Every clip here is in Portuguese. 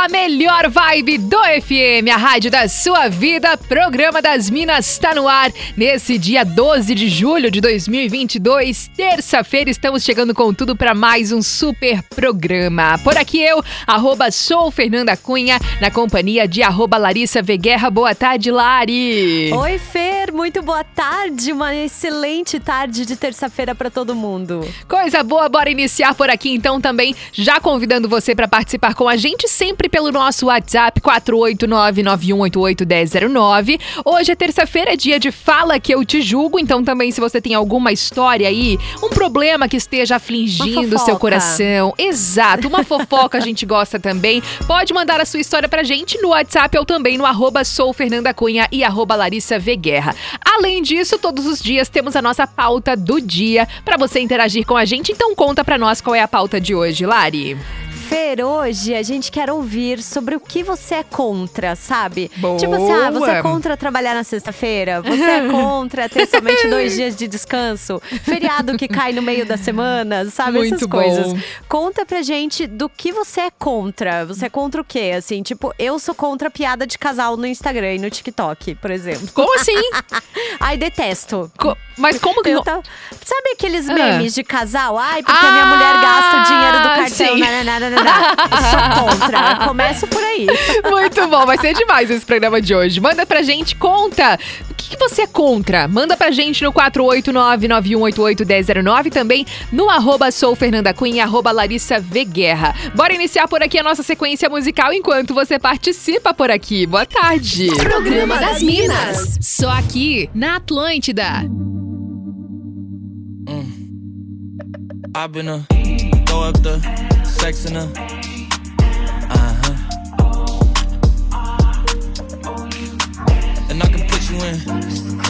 Da melhor vibe do FM, a rádio da sua vida. Programa das Minas está no ar nesse dia 12 de julho de 2022, terça-feira. Estamos chegando com tudo para mais um super programa. Por aqui eu, arroba sou Fernanda Cunha, na companhia de arroba Larissa Veguerra. Boa tarde, Lari. Oi, Fer, muito boa tarde. Uma excelente tarde de terça-feira para todo mundo. Coisa boa, bora iniciar por aqui então também, já convidando você para participar com a gente sempre pelo nosso WhatsApp 489-9188-1009. Hoje é terça-feira, é dia de Fala Que Eu Te Julgo, então também se você tem alguma história aí, um problema que esteja afligindo o seu coração, exato, uma fofoca a gente gosta também, pode mandar a sua história pra gente no WhatsApp ou também no arroba sou Fernanda Cunha e arroba Larissa v Guerra. Além disso, todos os dias temos a nossa pauta do dia para você interagir com a gente, então conta pra nós qual é a pauta de hoje, Lari. Fer, hoje a gente quer ouvir sobre o que você é contra, sabe? Boa. Tipo assim, ah, você é contra trabalhar na sexta-feira? Você é contra ter somente dois dias de descanso? Feriado que cai no meio da semana, sabe? Muito Essas coisas. Bom. Conta pra gente do que você é contra. Você é contra o quê? Assim, tipo, eu sou contra piada de casal no Instagram e no TikTok, por exemplo. Como assim? Ai, detesto. Co mas como que. Tá... Sabe aqueles ah. memes de casal? Ai, porque ah, a minha mulher gasta o dinheiro do cartão. Nananana, Sou contra. Começo por aí. Muito bom, vai ser demais esse programa de hoje. Manda pra gente, conta. O que, que você é contra? Manda pra gente no 489-9188-1009. Também no arroba sou Fernanda Cunha, arroba Larissa v Guerra. Bora iniciar por aqui a nossa sequência musical enquanto você participa por aqui. Boa tarde. Programa das Minas. Só aqui na Atlântida. Mm. I've been a throw up the sex in her. Uh huh. And I can put you in.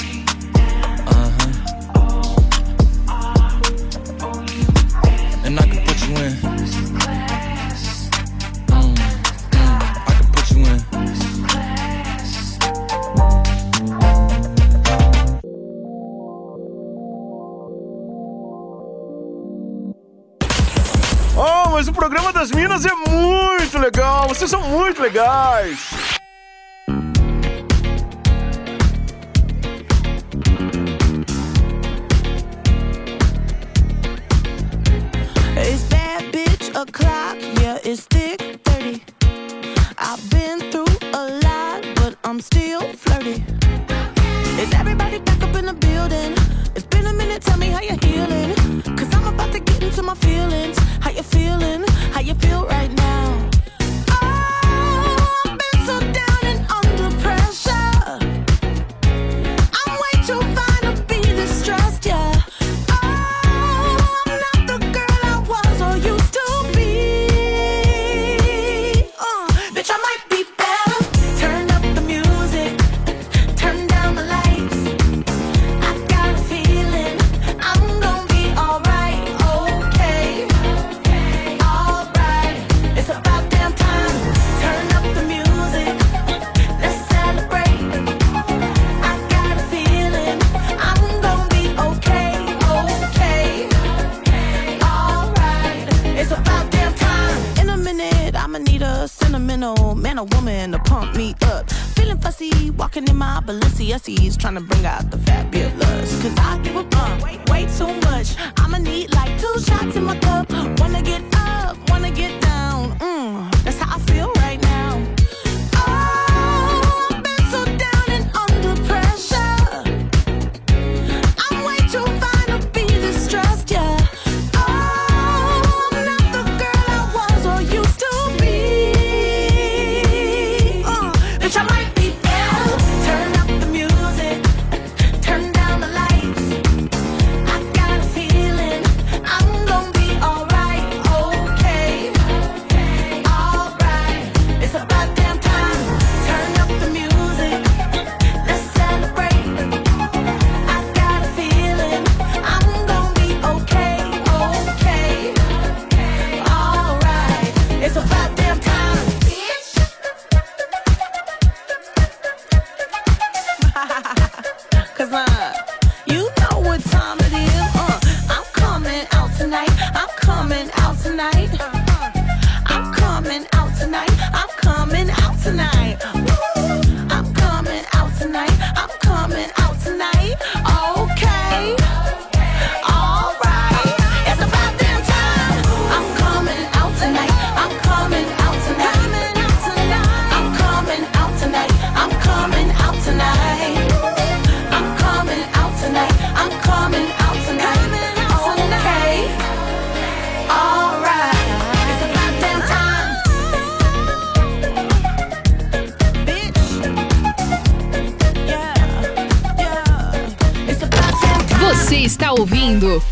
Vocês são muito legais. o'clock, yeah, it's thick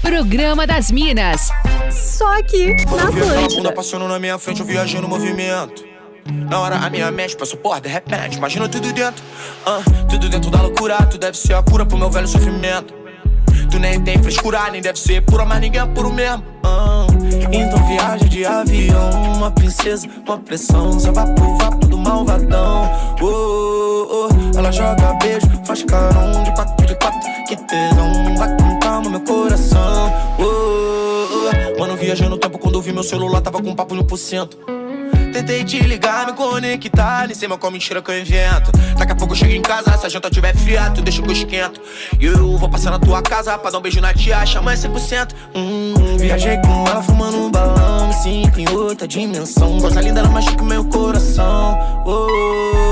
Programa das Minas. Só aqui, na Atlântida. passando na minha frente, eu viajei no movimento. Na hora a minha mente passou por de repente, imagina tudo dentro. Uh, tudo dentro da loucura, tu deve ser a cura pro meu velho sofrimento. Tu nem tem frescura, nem deve ser pura, mas ninguém é puro mesmo. Uh, então viaja de avião, uma princesa, uma pressão, só pro vapo do malvadão. Oh, oh, oh. Ela joga beijo, faz carão de quatro de quatro, que tesão, vai com calma meu coração. Oh, oh, oh. Mano, viajei no tempo quando eu vi meu celular, tava com papo 1%. Tentei te ligar, me conectar, nem sei mais qual mentira que eu invento. Daqui a pouco eu chego em casa, se a janta tiver fria, tu deixa que eu esquento. E eu vou passar na tua casa pra dar um beijo na tia, chama 100%. Hum, viajei com ela fumando um balão, me sinto em outra dimensão. Coisa linda, ela machuca meu coração. Oh,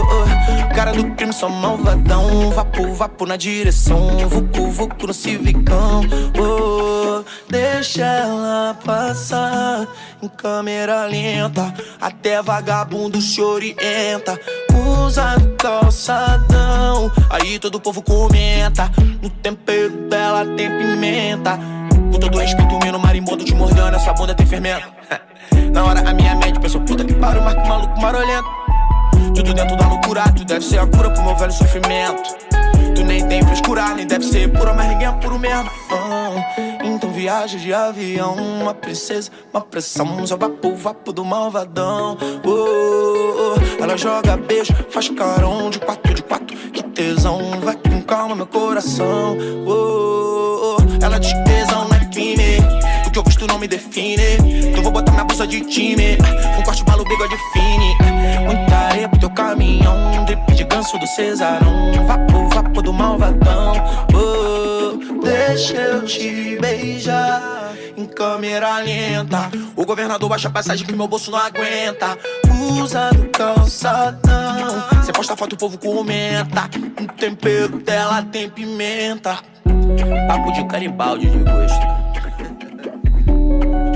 oh, cara do crime, só malvadão. Vapo, vapo na direção, vucu, vucu no civicão. Oh, deixa ela passar em câmera lenta. Até vagabundo se orienta. Usa calçadão, aí todo o povo comenta. No tempero dela tem pimenta. Com todo respeito, menino marimbondo te mordendo, essa bunda tem fermento. Na hora a minha mente pensou, puta que pariu, marco maluco marolento. Tudo dentro da loucura, tu deve ser a cura pro meu velho sofrimento. Tu nem tem frescura, nem deve ser pura, mas ninguém é puro mesmo. Uh, então viaja de avião, uma princesa, uma pressão, só vapo, vapo do malvadão. Uh, ela joga beijo, faz carão de quatro, de quatro, que tesão, vai com calma meu coração. Uh, não me define. Então vou botar minha bolsa de time, com corte malo, bigode fine. Muita areia pro teu caminhão, drip de ganso do Cesarão, vapo, vapo do malvadão. Uh, deixa eu te beijar em câmera lenta. O governador baixa a passagem que meu bolso não aguenta. Usando calçadão. Cê posta foto, o povo comenta. O tempero dela tem pimenta. Papo de caribaldi de gosto.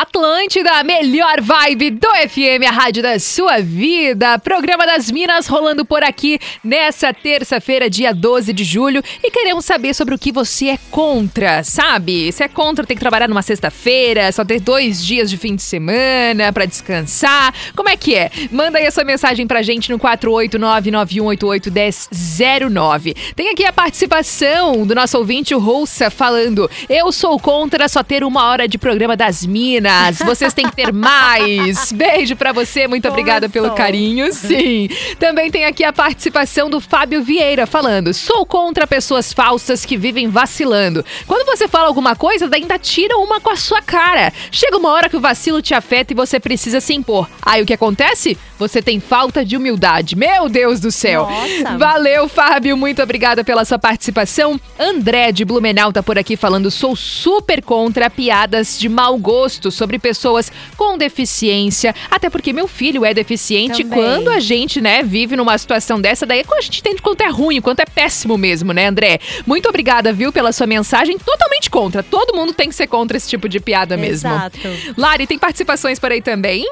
Atlântida, a melhor vibe do FM, a rádio da sua vida. Programa das Minas rolando por aqui nessa terça-feira, dia 12 de julho. E queremos saber sobre o que você é contra, sabe? Se é contra ter que trabalhar numa sexta-feira, só ter dois dias de fim de semana para descansar. Como é que é? Manda aí essa mensagem pra gente no 489-9188-1009. Tem aqui a participação do nosso ouvinte, o Roussa, falando: Eu sou contra só ter uma hora de programa das Minas. Vocês têm que ter mais. Beijo pra você, muito obrigada pelo carinho. Sim. Também tem aqui a participação do Fábio Vieira falando: sou contra pessoas falsas que vivem vacilando. Quando você fala alguma coisa, ainda tira uma com a sua cara. Chega uma hora que o vacilo te afeta e você precisa se impor. Aí o que acontece? Você tem falta de humildade. Meu Deus do céu. Nossa. Valeu, Fábio. Muito obrigada pela sua participação. André de Blumenau tá por aqui falando: sou super contra piadas de mau gosto sobre pessoas com deficiência. Até porque meu filho é deficiente. Também. Quando a gente, né, vive numa situação dessa, daí é quando a gente entende quanto é ruim, quanto é péssimo mesmo, né, André? Muito obrigada, viu, pela sua mensagem. Totalmente contra. Todo mundo tem que ser contra esse tipo de piada mesmo. Exato. Lari, tem participações por aí também?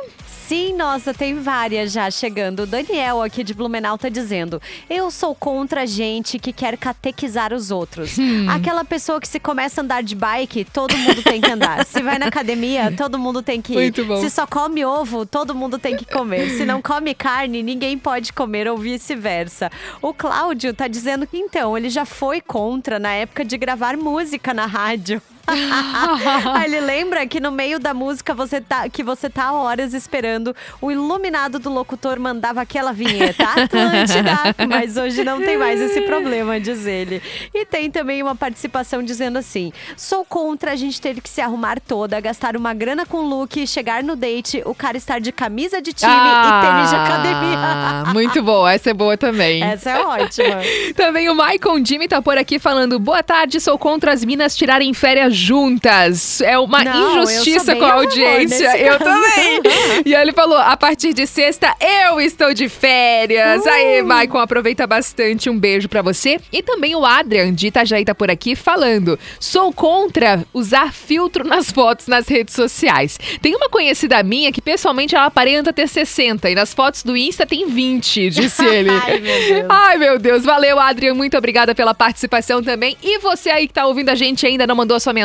Sim, nossa, tem várias já chegando. O Daniel aqui de Blumenau tá dizendo: Eu sou contra gente que quer catequizar os outros. Hum. Aquela pessoa que se começa a andar de bike, todo mundo tem que andar. se vai na academia, todo mundo tem que ir. Muito bom. Se só come ovo, todo mundo tem que comer. Se não come carne, ninguém pode comer ou vice-versa. O Cláudio tá dizendo que então, ele já foi contra na época de gravar música na rádio. Aí ele lembra que no meio da música você tá, que você tá horas esperando o iluminado do locutor mandava aquela vinheta Atlântida, mas hoje não tem mais esse problema, diz ele. E tem também uma participação dizendo assim: sou contra a gente ter que se arrumar toda, gastar uma grana com look, chegar no date, o cara estar de camisa de time e tênis de academia. Ah, Muito boa, essa é boa também. Essa é ótima. Também o Maicon Jimmy tá por aqui falando: boa tarde, sou contra as minas tirarem férias juntas. É uma Não, injustiça com a audiência. Eu caso. também. e ele falou: a partir de sexta eu estou de férias. Uh! Aí, Maicon, aproveita bastante. Um beijo pra você. E também o Adrian de Itajaí tá por aqui falando: sou contra usar filtro nas fotos nas redes sociais. Tem uma conhecida minha que pessoalmente ela aparenta ter 60 e nas fotos do Insta tem 20, disse ele. Ai, meu Deus. Ai, meu Deus. Valeu, Adrian. Muito obrigada pela participação também. E você aí que tá ouvindo a gente ainda não mandou a sua mensagem,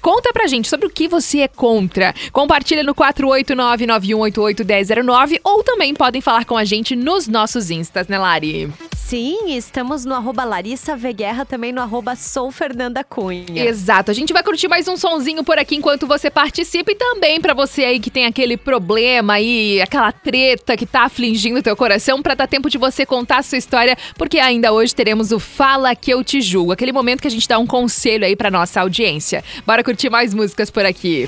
conta pra gente sobre o que você é contra. Compartilha no 489-9188-1009 ou também podem falar com a gente nos nossos instas, né, Lari? Sim, estamos no arroba Larissa Veguerra, também no arroba Sou Fernanda Cunha. Exato. A gente vai curtir mais um sonzinho por aqui enquanto você participa e também pra você aí que tem aquele problema aí, aquela treta que tá afligindo teu coração, pra dar tempo de você contar a sua história, porque ainda hoje teremos o Fala que eu te julgo, aquele momento que a gente dá um conselho aí pra nossa audiência. Bora curtir mais músicas por aqui.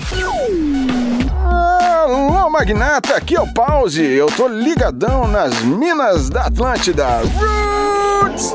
Alô, magnata, aqui é o Pause. Eu tô ligadão nas minas da Atlântida. Roots!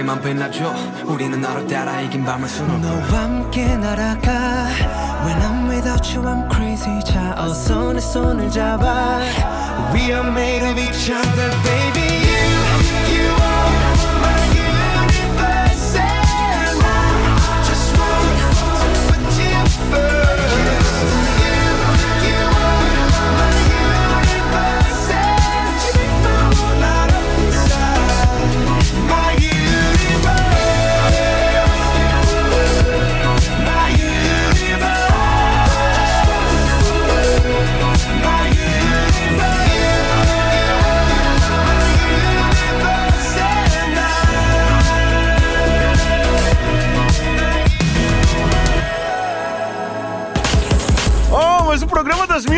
밝게만 빛나줘 우리는 너를 따라 이긴 밤을 수놓고 너와 함께 날아가 When I'm without you I'm crazy 자 어서 내 손을 잡아 We are made of each other baby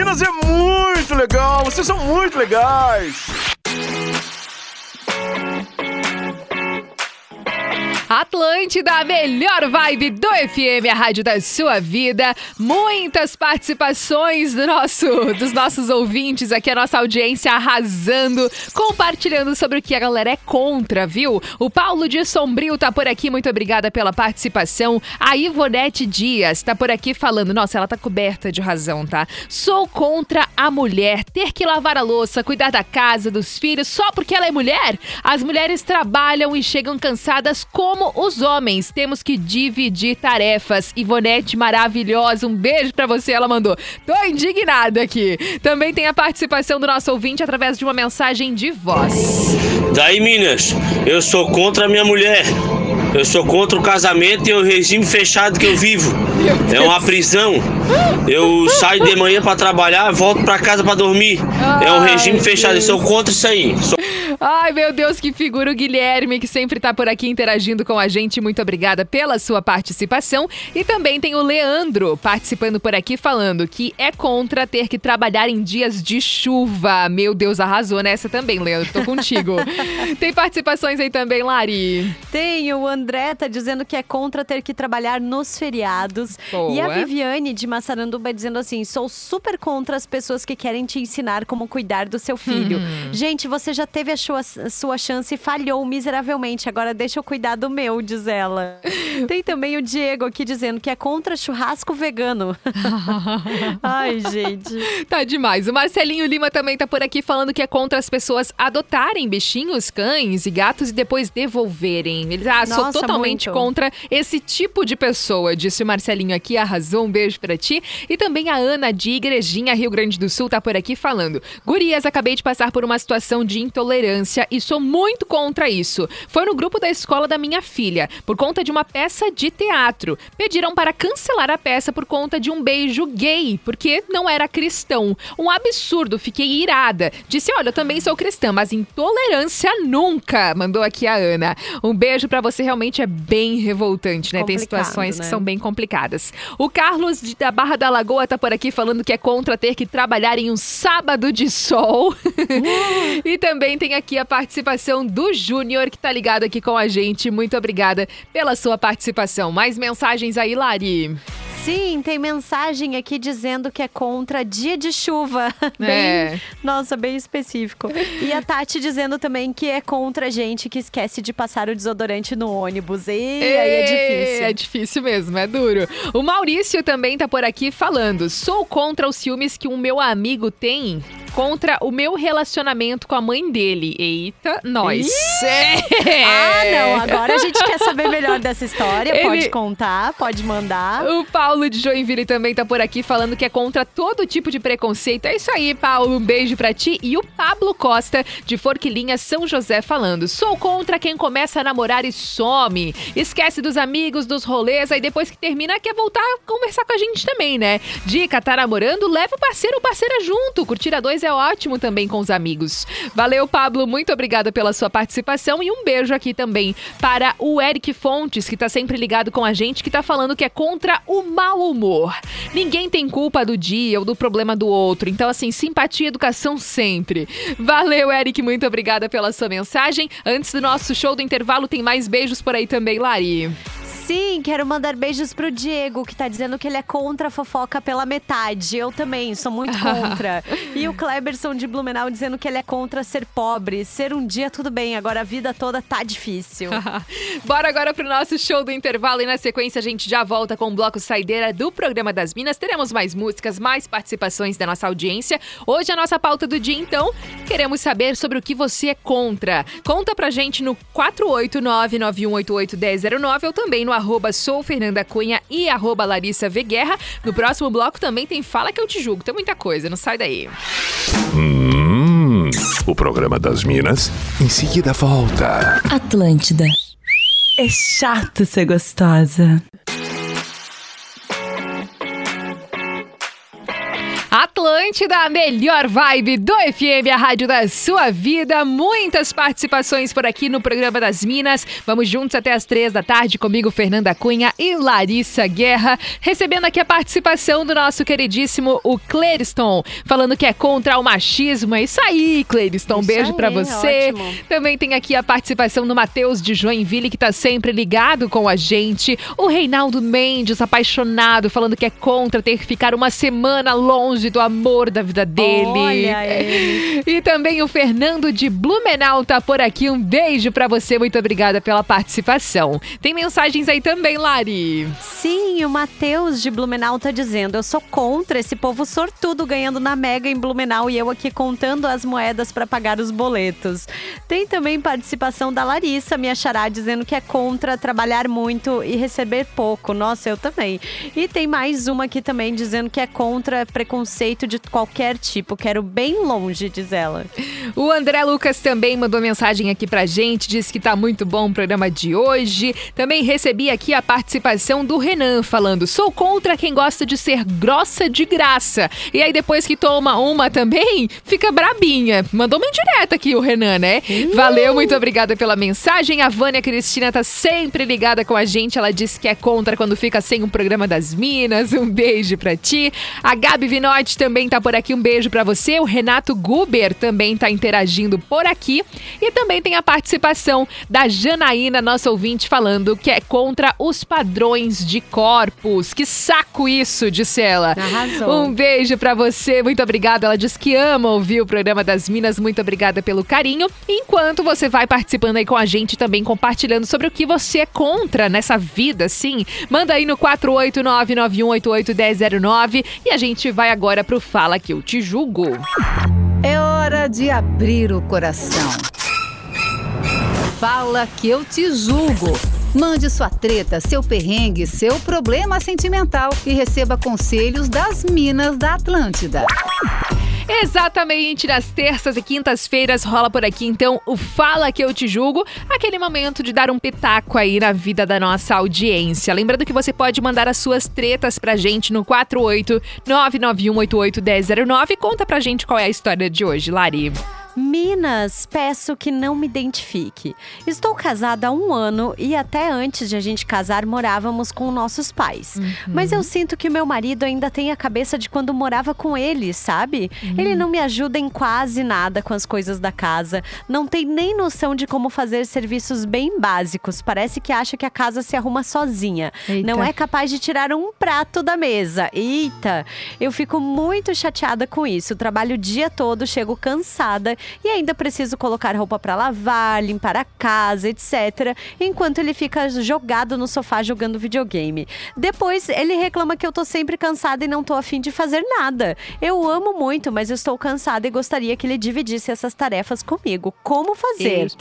Minas é muito legal. Vocês são muito legais. Atlântida, a melhor vibe do FM, a rádio da sua vida. Muitas participações do nosso, dos nossos ouvintes aqui, a nossa audiência arrasando, compartilhando sobre o que a galera é contra, viu? O Paulo de Sombrio tá por aqui, muito obrigada pela participação. A Ivonete Dias tá por aqui falando, nossa, ela tá coberta de razão, tá? Sou contra a mulher ter que lavar a louça, cuidar da casa, dos filhos, só porque ela é mulher? As mulheres trabalham e chegam cansadas como os homens temos que dividir tarefas. Ivonete maravilhosa, um beijo pra você, ela mandou. Tô indignada aqui. Também tem a participação do nosso ouvinte através de uma mensagem de voz. Daí, Minas, eu sou contra a minha mulher. Eu sou contra o casamento e o regime fechado que eu vivo. É uma prisão. Eu saio de manhã pra trabalhar, volto pra casa pra dormir. É um Ai, regime fechado. Eu sou contra isso aí. Sou- Ai, meu Deus, que figura o Guilherme, que sempre tá por aqui interagindo com a gente. Muito obrigada pela sua participação. E também tem o Leandro participando por aqui, falando que é contra ter que trabalhar em dias de chuva. Meu Deus, arrasou nessa também, Leandro. Tô contigo. tem participações aí também, Lari. Tem, o André tá dizendo que é contra ter que trabalhar nos feriados. Boa. E a Viviane de Massaranduba dizendo assim: sou super contra as pessoas que querem te ensinar como cuidar do seu filho. Hum. Gente, você já teve a sua, a sua chance e falhou miseravelmente. Agora deixa eu cuidar do meu, diz ela. Tem também o Diego aqui dizendo que é contra churrasco vegano. Ai, gente. Tá demais. O Marcelinho Lima também tá por aqui falando que é contra as pessoas adotarem bichinhos, cães e gatos e depois devolverem. Ele ah, sou Nossa, totalmente muito. contra esse tipo de pessoa, disse o Marcelinho aqui. Arrasou, um beijo pra ti. E também a Ana de Igrejinha, Rio Grande do Sul, tá por aqui falando. Gurias, acabei de passar por uma situação de intolerância e sou muito contra isso. Foi no grupo da escola da minha filha, por conta de uma peça de teatro. Pediram para cancelar a peça por conta de um beijo gay, porque não era cristão. Um absurdo, fiquei irada. Disse: Olha, eu também sou cristã, mas intolerância nunca. Mandou aqui a Ana. Um beijo pra você, realmente é bem revoltante, né? Tem Complicado, situações que né? são bem complicadas. O Carlos de- da Barra da Lagoa tá por aqui falando que é contra ter que trabalhar em um sábado de sol. e também tem aqui a participação do Júnior, que tá ligado aqui com a gente. Muito obrigada pela sua participação. Mais mensagens aí, Lari. Sim, tem mensagem aqui dizendo que é contra dia de chuva. Bem, É. Nossa, bem específico. E a Tati dizendo também que é contra gente que esquece de passar o desodorante no ônibus. E aí é difícil. É difícil mesmo, é duro. O Maurício também tá por aqui falando. Sou contra os ciúmes que o meu amigo tem contra o meu relacionamento com a mãe dele. Eita, nós. É. Ah, não. Agora a gente quer saber melhor dessa história. Ele- Pode contar, pode mandar. O Paulo de Joinville também tá por aqui falando que é contra todo tipo de preconceito. É isso aí, Paulo. Um beijo pra ti. E o Pablo Costa, de Forquilinha, São José, falando: sou contra quem começa a namorar e some. Esquece dos amigos, dos rolês, aí depois que termina quer voltar a conversar com a gente também, né? Dica: tá namorando? Leva o parceiro ou parceira junto. Curtir a dois é ótimo também com os amigos. Valeu, Pablo. Muito obrigada pela sua participação. E um beijo aqui também para o Eric Fontes, que tá sempre ligado com a gente, que tá falando que é contra o mau humor. Ninguém tem culpa do dia ou do problema do outro. Então, assim, simpatia e educação sempre. Valeu, Eric. Muito obrigada pela sua mensagem. Antes do nosso show do intervalo, tem mais beijos por aí também, Lari. Sim, quero mandar beijos pro Diego, que tá dizendo que ele é contra a fofoca pela metade. Eu também, sou muito contra. e o Kleberson de Blumenau dizendo que ele é contra ser pobre. Ser um dia tudo bem, agora a vida toda tá difícil. Bora agora pro nosso show do intervalo e na sequência a gente já volta com o bloco saideira do programa das Minas. Teremos mais músicas, mais participações da nossa audiência. Hoje a nossa pauta do dia, então, queremos saber sobre o que você é contra. Conta pra gente no 489-9188-1009 ou também no arroba sou Fernanda Cunha e arroba Larissa V Guerra. No próximo bloco também tem Fala Que Eu Te Julgo. Tem muita coisa, não sai daí. Hum, o programa das Minas em seguida volta. Atlântida. É chato ser gostosa. Atlântida, a melhor vibe do FM, a rádio da sua vida. Muitas participações por aqui no programa das Minas. Vamos juntos até as três da tarde comigo, Fernanda Cunha e Larissa Guerra. Recebendo aqui a participação do nosso queridíssimo, o Cleriston, falando que é contra o machismo. É isso aí, Cleriston. Isso Beijo pra você. ótimo. Também tem aqui a participação do Matheus de Joinville, que tá sempre ligado com a gente. O Reinaldo Mendes, apaixonado, falando que é contra ter que ficar uma semana longe do amor da vida dele. Olha ele. E também o Fernando de Blumenau tá por aqui. Um beijo pra você, muito obrigada pela participação. Tem mensagens aí também, Lari. Sim, o Matheus de Blumenau tá dizendo: eu sou contra esse povo sortudo ganhando na Mega em Blumenau e eu aqui contando as moedas para pagar os boletos. Tem também participação da Larissa, minha xará, dizendo que é contra trabalhar muito e receber pouco. Nossa, eu também. E tem mais uma aqui também dizendo que é contra preconceito de qualquer tipo. Quero bem longe, diz ela. O André Lucas também mandou mensagem aqui pra gente, disse que tá muito bom o programa de hoje. Também recebi aqui a participação do Renan falando: "Sou contra quem gosta de ser grossa de graça". E aí depois que toma uma também, fica brabinha. Mandou uma indireta aqui o Renan, né? Valeu, muito obrigada pela mensagem. A Vânia Cristina tá sempre ligada com a gente. Ela disse que é contra quando fica sem um programa das Minas. Um beijo pra ti. A Gabi Também tá por aqui. Um beijo pra você. O Renato Guber também tá interagindo por aqui. E também tem a participação da Janaína, nossa ouvinte, falando que é contra os padrões de corpos. Que saco isso, disse ela. Arrasou. Um beijo pra você, muito obrigada. Ela diz que ama ouvir o programa das Minas. Muito obrigada pelo carinho. Enquanto você vai participando aí com a gente também, compartilhando sobre o que você é contra nessa vida, sim. Manda aí no 489-9188-1009 e a gente vai agora pro Fala Que Eu Te Julgo. É hora de abrir o coração. Fala que eu te julgo. Mande sua treta, seu perrengue, seu problema sentimental e receba conselhos das Minas da Atlântida. Exatamente, nas terças e quintas-feiras rola por aqui então o Fala Que Eu Te Julgo, aquele momento de dar um pitaco aí na vida da nossa audiência. Lembrando que você pode mandar as suas tretas pra gente no 48991881009 e conta pra gente qual é a história de hoje, Lari. Minas, peço que não me identifique. Estou casada há um ano e até antes de a gente casar morávamos com nossos pais. Mas eu sinto que meu marido ainda tem a cabeça de quando morava com ele, sabe? Ele não me ajuda em quase nada com as coisas da casa, não tem nem noção de como fazer serviços bem básicos. Parece que acha que a casa se arruma sozinha. Eita. Não é capaz de tirar um prato da mesa. Eita! Eu fico muito chateada com isso. Trabalho o dia todo, chego cansada e ainda preciso colocar roupa pra lavar, limpar a casa, etc. Enquanto ele fica jogado no sofá jogando videogame. Depois ele reclama que eu tô sempre cansada e não tô afim de fazer nada. Eu amo muito, mas eu estou cansada e gostaria que ele dividisse essas tarefas comigo. Como fazer?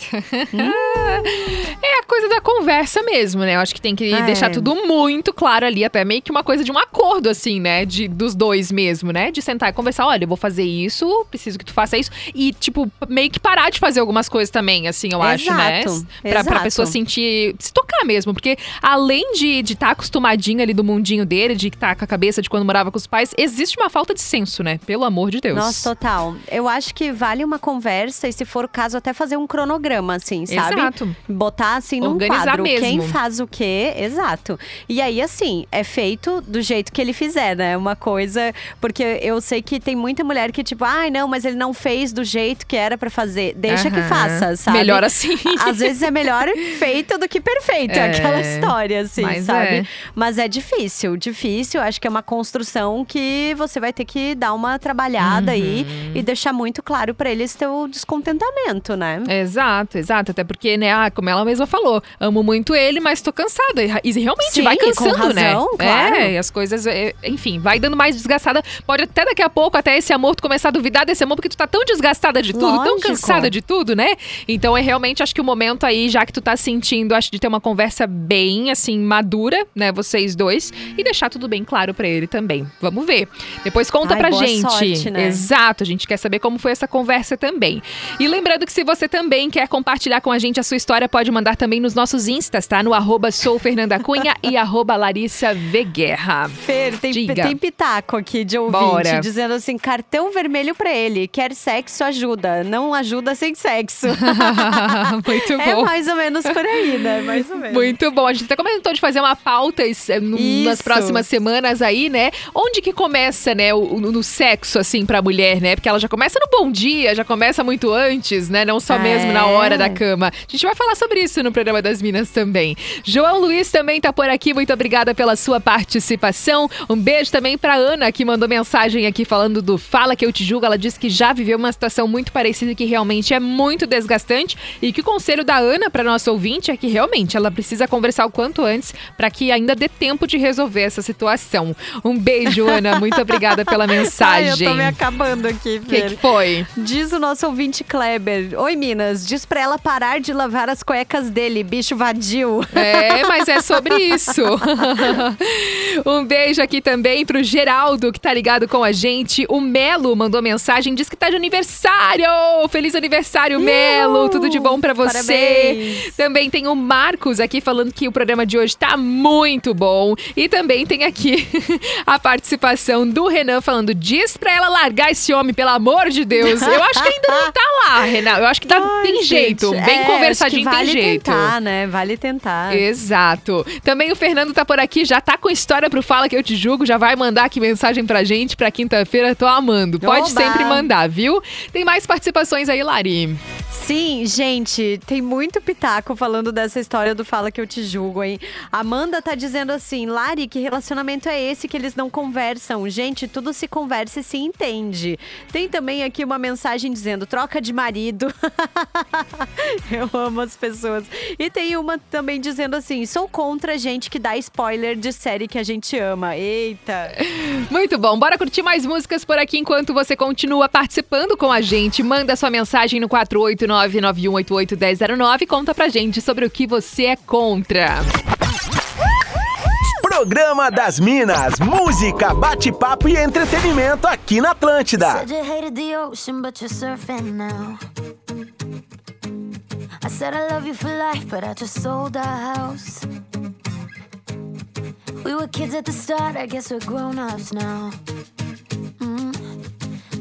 É a coisa da conversa mesmo, né? Eu acho que tem que É. deixar tudo muito claro ali, até meio que uma coisa de um acordo, assim, né? De, dos dois mesmo, né? De sentar e conversar, olha, eu vou fazer isso, preciso que tu faça isso. E, tipo, meio que parar de fazer algumas coisas também, assim, eu acho, né? Exato, Pra, pra exato. pessoa sentir, se tocar mesmo. Porque além de estar acostumadinha ali do mundinho dele, de estar com a cabeça de quando morava com os pais, existe uma falta de senso, né? Pelo amor de Deus. Nossa, total. Eu acho que vale uma conversa e, se for o caso, até fazer um cronograma, assim, sabe? Exato. Botar assim num Organizar quadro. mesmo. Quem faz o quê? Exato. E aí, assim, é feito do jeito que ele fizer, né? Uma coisa. Porque eu sei que tem muita mulher que, tipo, ai, não, mas ele não fez do jeito que era pra fazer. Deixa que Aham. faça, sabe? Melhor assim. Às vezes é melhor feito do que perfeito, É, aquela história, assim, mas sabe? é. Mas é difícil, difícil. Acho que é uma construção que você vai ter que dar uma trabalhada aí Uhum. e deixar muito claro pra eles teu descontentamento, né? Exato, exato. Até porque, né, ah, como ela mesma falou, amo muito ele, mas tô cansada. E realmente Sim, vai cansando, né? razão, claro. É, e as coisas, é, enfim, vai dando mais desgastada. Pode até daqui a pouco, até esse amor, tu começar a duvidar desse amor, porque tu tá tão desgastada de tudo, tão Lógico. cansada de tudo, né? Então é realmente, acho que o momento aí, já que tu tá sentindo, acho de ter uma conversa bem, assim, madura, né, vocês dois, e deixar tudo bem claro pra ele também. Vamos ver. Depois conta Ai, pra gente. sorte, né? Exato, a gente quer saber como foi essa conversa também. E lembrando que se você também quer compartilhar com a gente a sua história, pode mandar também nos nossos instas, tá? No arroba sou Fernanda Cunha e arroba Larissa Veguerra. Fer, tem, Diga. tem pitaco aqui de ouvinte Bora. dizendo assim: cartão vermelho pra ele, quer sexo, ajuda. Ajuda. Não ajuda sem sexo. Muito É bom. mais ou menos por aí, né? Mais ou menos. Muito bom. A gente até comentou de fazer uma pauta eh, nas próximas semanas aí, né? Onde que começa, né, o, no sexo, assim, pra mulher, né? Porque ela já começa no bom dia, já começa muito antes, né? Não só mesmo na É. hora da cama. A gente vai falar sobre isso no programa das Minas também. João Luiz também tá por aqui. Muito obrigada pela sua participação. Um beijo também pra Ana, que mandou mensagem aqui falando do Fala Que Eu Te Julgo. Ela disse que já viveu uma situação muito parecida que realmente é muito desgastante e que o conselho da Ana para nossa ouvinte é que realmente ela precisa conversar o quanto antes para que ainda dê tempo de resolver essa situação. Um beijo, Ana. Muito obrigada pela Ai, mensagem. eu tô me acabando aqui, O que, que foi? Diz o nosso ouvinte Kleber. Oi, Minas. Diz pra ela parar de lavar as cuecas dele, bicho vadio. É, mas é sobre isso. um beijo aqui também pro Geraldo, que tá ligado com a gente. O Melo mandou mensagem, diz que tá de aniversário. Feliz aniversário, Melo. Tudo de bom pra você. Parabéns. Também tem o Marcos aqui falando que o programa de hoje tá muito bom. E também tem aqui a participação do Renan falando: diz pra ela largar esse homem, pelo amor de Deus. Eu acho que ainda não tá lá, Renan. Eu acho que dá, Ai, tem gente, jeito. Bem é, conversadinho vale tem jeito. tentar, né? Vale tentar. Exato. Também o Fernando tá por aqui, já tá com história pro Fala Que Eu Te Julgo, já vai mandar aqui mensagem pra gente pra quinta-feira, tô amando. Pode Oba! sempre mandar, viu? Tem mais participações aí, Lari. Sim, gente, tem muito pitaco falando dessa história do Fala Que Eu Te Julgo, hein? Amanda tá dizendo assim, Lari, que relacionamento é esse que eles não conversam? Gente, tudo se conversa e se entende. Tem também aqui uma mensagem dizendo, troca de marido. Eu amo as pessoas. E tem uma também dizendo assim, sou contra gente que dá spoiler de série que a gente ama. Eita! Muito bom, bora curtir mais músicas por aqui enquanto você continua participando com a gente. Manda sua mensagem no 489-9188-1009 e conta pra gente sobre o que você é contra. Programa das Minas, música, bate-papo e entretenimento aqui na Atlântida. Said you hated the ocean, but you're surfing now. I said I love you for life, but I just sold our house. We were kids at the start, I guess we're grown ups now.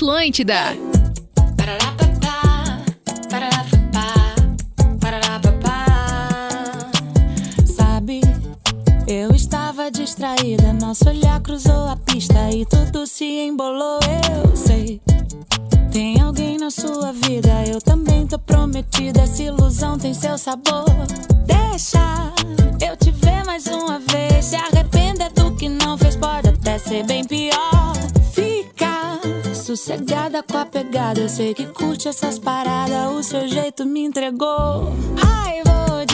Atlântida. Sabe, eu estava distraída. Nosso olhar cruzou a pista e tudo se embolou. Eu sei. Tem alguém na sua vida, eu também tô prometida. Essa ilusão tem seu sabor. Sossegada com a pegada. Eu sei que curte essas paradas. O seu jeito me entregou. Ai, vou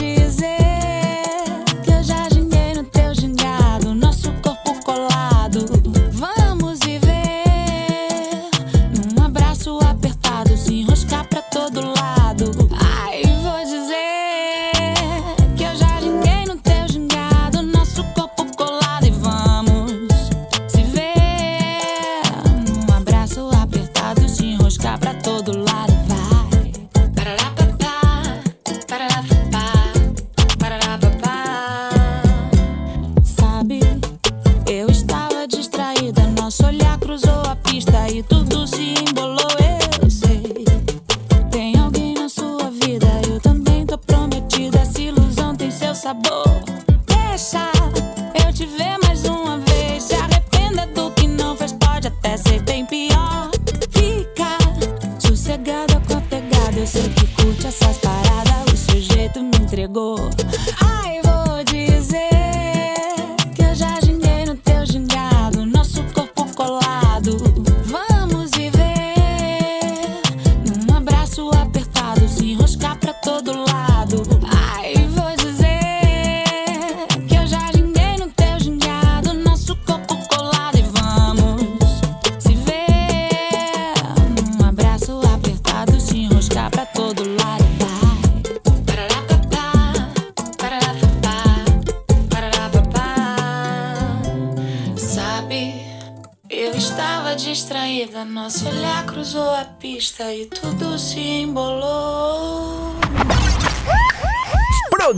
you.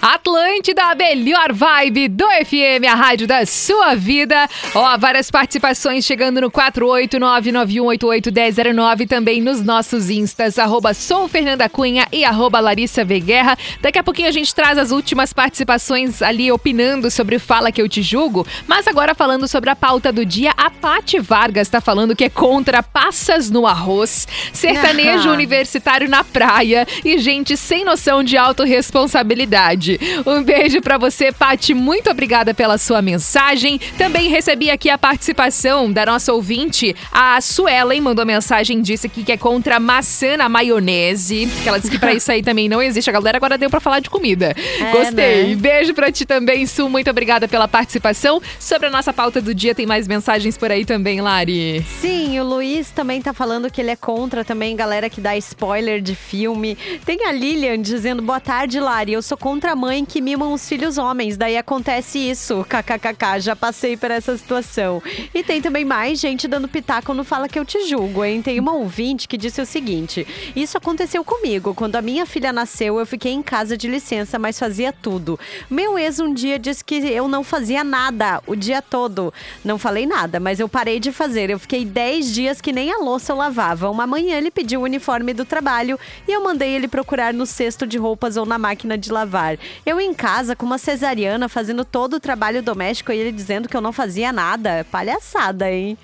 Atlântida, a melhor vibe do FM, a rádio da sua vida. Ó, várias participações chegando no 48991881009, também nos nossos instas, arroba sou Fernanda Cunha e arroba Larissa V. Guerra. Daqui a pouquinho a gente traz as últimas participações ali opinando sobre Fala Que Eu Te Julgo, mas agora falando sobre a pauta do dia, a Pati Vargas tá falando que é contra passas no arroz, sertanejo Ah. universitário na praia e gente sem noção de autorresponsabilidade. Um beijo pra você, Pati. Muito obrigada pela sua mensagem. Também recebi aqui a participação da nossa ouvinte, a Suelen, mandou mensagem, disse aqui que é contra maçã na maionese. Que ela disse que pra isso aí também não existe. A galera agora deu pra falar de comida. É, Gostei. né? Beijo pra ti também, Su. Muito obrigada pela participação. Sobre a nossa pauta do dia, tem mais mensagens por aí também, Lari. Sim, o Luiz também tá falando que ele é contra também galera que dá spoiler de filme. Tem a Lilian dizendo: Boa tarde, Lari. Eu sou contra a mãe que mimam os filhos homens. Daí acontece isso. KKKK, já passei por essa situação. E tem também mais gente dando pitaco no Fala Que Eu Te Julgo, hein? Tem uma ouvinte que disse o seguinte: Isso aconteceu comigo. Quando a minha filha nasceu, eu fiquei em casa de licença, mas fazia tudo. Meu ex um dia disse que eu não fazia nada o dia todo. Não falei nada, mas eu parei de fazer. Eu fiquei 10 dias que nem a louça eu lavava. Uma manhã ele pediu o uniforme do trabalho e eu mandei ele procurar no cesto de roupas ou na máquina de lavar. Eu em casa com uma cesariana fazendo todo o trabalho doméstico e ele dizendo que eu não fazia nada. Palhaçada, hein?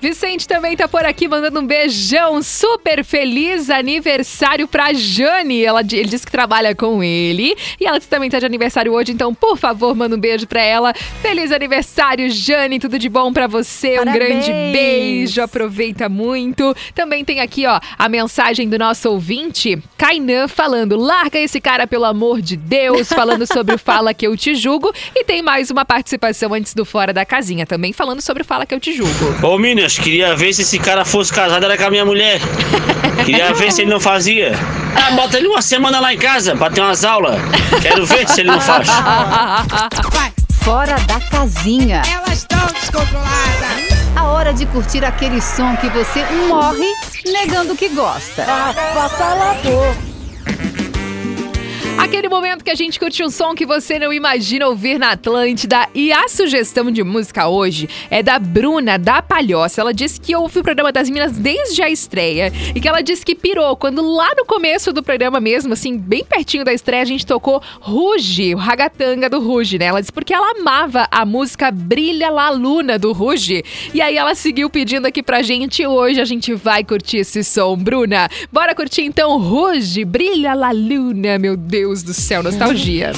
Vicente também tá por aqui mandando um beijão. Super feliz aniversário pra Jane. Ela, ele disse que trabalha com ele. E ela também tá de aniversário hoje, então, por favor, manda um beijo pra ela. Feliz aniversário, Jane. Tudo de bom pra você. Um Parabéns. grande beijo. Aproveita muito. Também tem aqui, ó, a mensagem do nosso ouvinte, Kainan, falando: larga esse cara, pelo amor de Deus, falando sobre o Fala Que Eu Te Julgo. E tem mais uma participação antes do Fora da Casinha, também falando sobre o Fala Que Eu Te Julgo. Ô Minas, queria ver se esse cara fosse casado era com a minha mulher. Queria ver se ele não fazia. Ah, bota ele uma semana lá em casa pra ter umas aulas. Quero ver se ele não faz. Fora da casinha. Elas estão descontroladas. A Hora de curtir aquele som que você morre negando que gosta. Aquele momento que a gente curte um som que você não imagina ouvir na Atlântida. E a sugestão de música hoje é da Bruna, da Palhoça. Ela disse que ouve o programa das Minas desde a estreia. E que ela disse que pirou quando lá no começo do programa mesmo, assim, bem pertinho da estreia, a gente tocou Ruge, o ragatanga do Ruge, né? Ela disse porque ela amava a música Brilha La Luna do Ruge. E aí ela seguiu pedindo aqui pra gente. Hoje a gente vai curtir esse som, Bruna. Bora curtir então Ruge, Brilha La Luna, meu Deus do céu, nostalgia.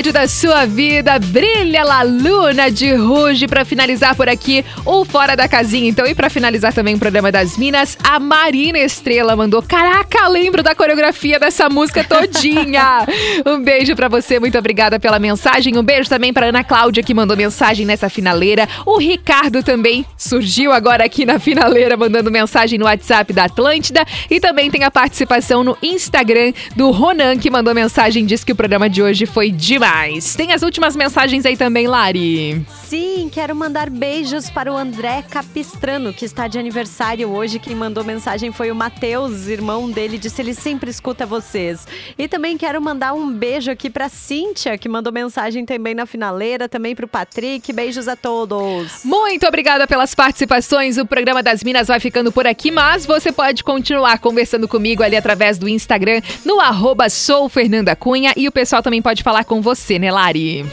Rádio da sua vida. Brilha La Luna de Ruge pra finalizar por aqui o Fora da Casinha. Então, e pra finalizar também o programa das Minas, a Marina Estrela mandou: Caraca, lembro da coreografia dessa música todinha. um beijo pra você, muito obrigada pela mensagem. Um beijo também pra Ana Cláudia, que mandou mensagem nessa finaleira. O Ricardo também surgiu agora aqui na finaleira, mandando mensagem no WhatsApp da Atlântida. E também tem a participação no Instagram do Ronan, que mandou mensagem, disse que o programa de hoje foi demais. Tem as últimas mensagens aí também, Lari. Sim, quero mandar beijos para o André Capistrano, que está de aniversário hoje. Quem mandou mensagem foi o Matheus, irmão dele, disse ele sempre escuta vocês. E também quero mandar um beijo aqui para Cíntia, que mandou mensagem também na finaleira, também para o Patrick. Beijos a todos. Muito obrigada pelas participações. O programa das Minas vai ficando por aqui, mas você pode continuar conversando comigo ali através do Instagram, no arroba sou Fernanda Cunha. E o pessoal também pode falar com você, né, Lari?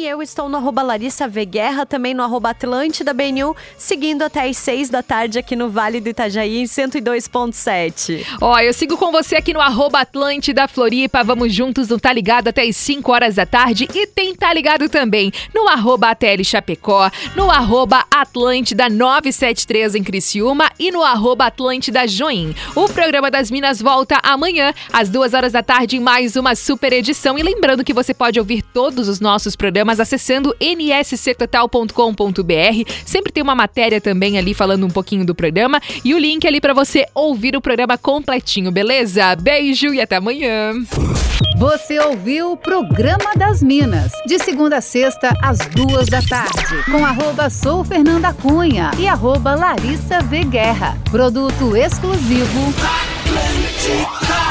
Sim, eu estou no arroba Larissa V Guerra, também no arroba Atlântida BNU, seguindo até às seis da tarde aqui no Vale do Itajaí, em 102.7. Ó, eu sigo com você aqui no arroba Atlântida Floripa. Vamos juntos no Tá Ligado até as 5 horas da tarde. E tem Tá Ligado também no arroba ATL Chapecó, no arroba Atlântida 973 em Criciúma e no arroba Atlântida Join. O programa das Minas volta amanhã, às duas horas da tarde, em mais uma super edição. E lembrando que você pode ouvir todos os nossos programas acessando nsctotal.com.br. Sempre tem uma matéria também ali falando um pouquinho do programa e o link ali para você ouvir o programa completinho, beleza? Beijo e até amanhã. Você ouviu o Programa das Minas, de segunda a sexta, às duas da tarde, com arroba Sou Fernanda Cunha e arroba Larissa V Guerra. Produto exclusivo. Atlântica.